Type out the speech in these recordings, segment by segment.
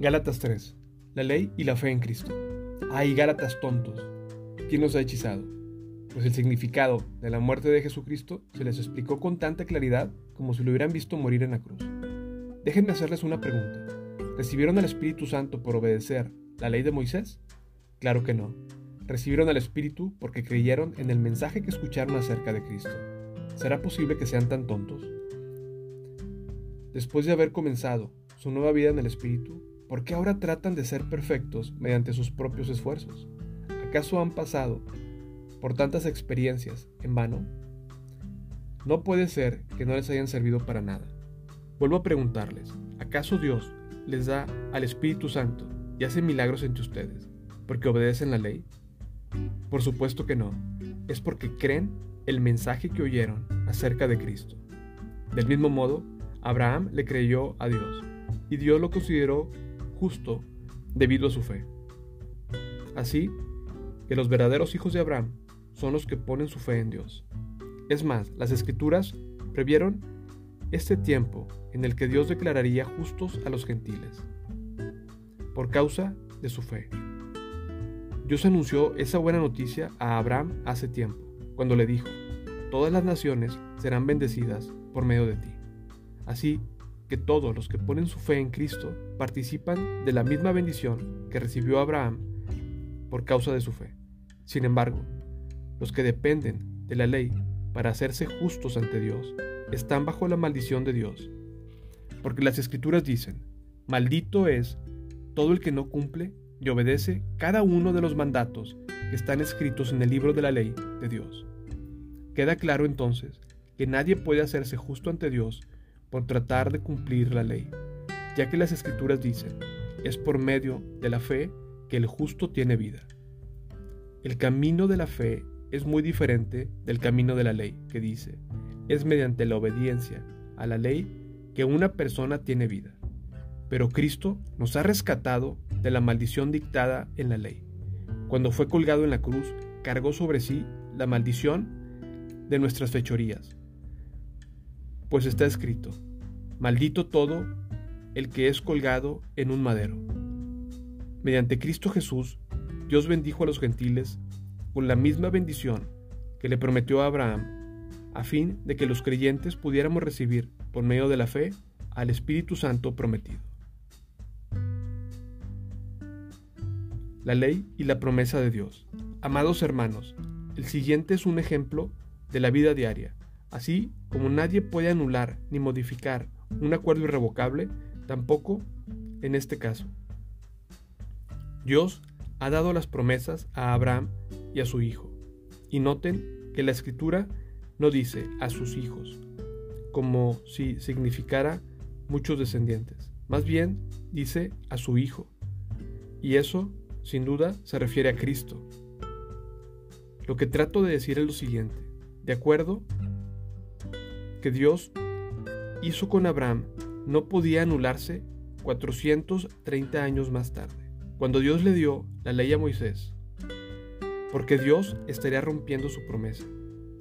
Gálatas 3. La ley y la fe en Cristo. Ay, Gálatas tontos. ¿Quién los ha hechizado? Pues el significado de la muerte de Jesucristo se les explicó con tanta claridad como si lo hubieran visto morir en la cruz. Déjenme hacerles una pregunta. ¿Recibieron al Espíritu Santo por obedecer la ley de Moisés? Claro que no. Recibieron al Espíritu porque creyeron en el mensaje que escucharon acerca de Cristo. ¿Será posible que sean tan tontos? Después de haber comenzado su nueva vida en el Espíritu, ¿por qué ahora tratan de ser perfectos mediante sus propios esfuerzos? ¿Acaso han pasado por tantas experiencias en vano? No puede ser que no les hayan servido para nada. Vuelvo a preguntarles, ¿acaso Dios les da al Espíritu Santo y hace milagros entre ustedes porque obedecen la ley? Por supuesto que no, es porque creen el mensaje que oyeron acerca de Cristo. Del mismo modo, Abraham le creyó a Dios y Dios lo consideró justo debido a su fe. Así que los verdaderos hijos de Abraham son los que ponen su fe en Dios. Es más, las escrituras previeron este tiempo en el que Dios declararía justos a los gentiles, por causa de su fe. Dios anunció esa buena noticia a Abraham hace tiempo, cuando le dijo, todas las naciones serán bendecidas por medio de ti. Así que todos los que ponen su fe en Cristo participan de la misma bendición que recibió Abraham por causa de su fe. Sin embargo, los que dependen de la ley para hacerse justos ante Dios están bajo la maldición de Dios. Porque las escrituras dicen, maldito es todo el que no cumple y obedece cada uno de los mandatos que están escritos en el libro de la ley de Dios. Queda claro entonces que nadie puede hacerse justo ante Dios por tratar de cumplir la ley, ya que las escrituras dicen, es por medio de la fe que el justo tiene vida. El camino de la fe es muy diferente del camino de la ley, que dice, es mediante la obediencia a la ley que una persona tiene vida. Pero Cristo nos ha rescatado de la maldición dictada en la ley. Cuando fue colgado en la cruz, cargó sobre sí la maldición de nuestras fechorías pues está escrito, maldito todo el que es colgado en un madero. Mediante Cristo Jesús, Dios bendijo a los gentiles con la misma bendición que le prometió a Abraham, a fin de que los creyentes pudiéramos recibir, por medio de la fe, al Espíritu Santo prometido. La ley y la promesa de Dios. Amados hermanos, el siguiente es un ejemplo de la vida diaria Así como nadie puede anular ni modificar un acuerdo irrevocable, tampoco en este caso. Dios ha dado las promesas a Abraham y a su hijo. Y noten que la escritura no dice a sus hijos, como si significara muchos descendientes. Más bien dice a su hijo. Y eso, sin duda, se refiere a Cristo. Lo que trato de decir es lo siguiente. De acuerdo que Dios hizo con Abraham no podía anularse 430 años más tarde, cuando Dios le dio la ley a Moisés, porque Dios estaría rompiendo su promesa,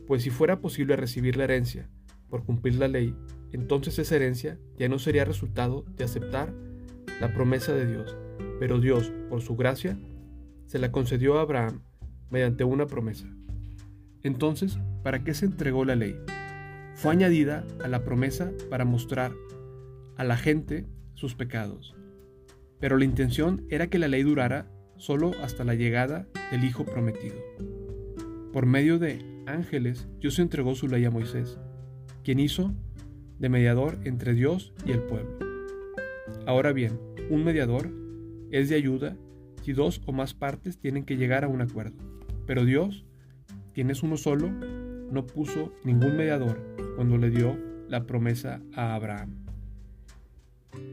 pues si fuera posible recibir la herencia por cumplir la ley, entonces esa herencia ya no sería resultado de aceptar la promesa de Dios, pero Dios, por su gracia, se la concedió a Abraham mediante una promesa. Entonces, ¿para qué se entregó la ley? Fue añadida a la promesa para mostrar a la gente sus pecados. Pero la intención era que la ley durara solo hasta la llegada del Hijo prometido. Por medio de ángeles, Dios entregó su ley a Moisés, quien hizo de mediador entre Dios y el pueblo. Ahora bien, un mediador es de ayuda si dos o más partes tienen que llegar a un acuerdo. Pero Dios, quien es uno solo, no puso ningún mediador cuando le dio la promesa a Abraham.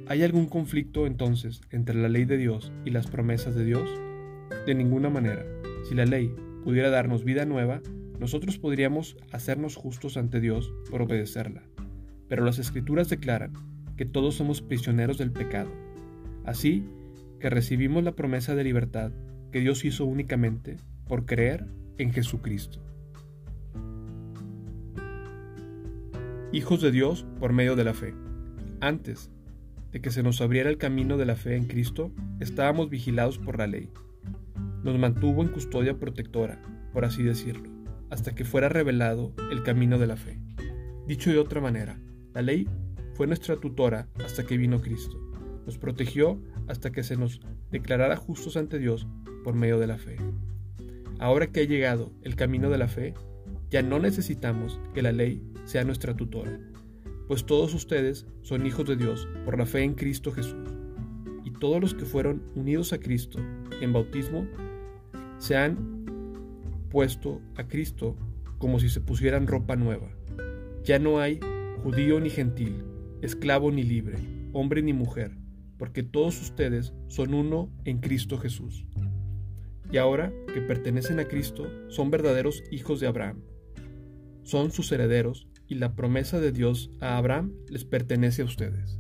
¿Hay algún conflicto entonces entre la ley de Dios y las promesas de Dios? De ninguna manera. Si la ley pudiera darnos vida nueva, nosotros podríamos hacernos justos ante Dios por obedecerla. Pero las escrituras declaran que todos somos prisioneros del pecado. Así que recibimos la promesa de libertad que Dios hizo únicamente por creer en Jesucristo. Hijos de Dios por medio de la fe. Antes de que se nos abriera el camino de la fe en Cristo, estábamos vigilados por la ley. Nos mantuvo en custodia protectora, por así decirlo, hasta que fuera revelado el camino de la fe. Dicho de otra manera, la ley fue nuestra tutora hasta que vino Cristo. Nos protegió hasta que se nos declarara justos ante Dios por medio de la fe. Ahora que ha llegado el camino de la fe, ya no necesitamos que la ley sea nuestra tutora, pues todos ustedes son hijos de Dios por la fe en Cristo Jesús. Y todos los que fueron unidos a Cristo en bautismo se han puesto a Cristo como si se pusieran ropa nueva. Ya no hay judío ni gentil, esclavo ni libre, hombre ni mujer, porque todos ustedes son uno en Cristo Jesús. Y ahora que pertenecen a Cristo, son verdaderos hijos de Abraham. Son sus herederos y la promesa de Dios a Abraham les pertenece a ustedes.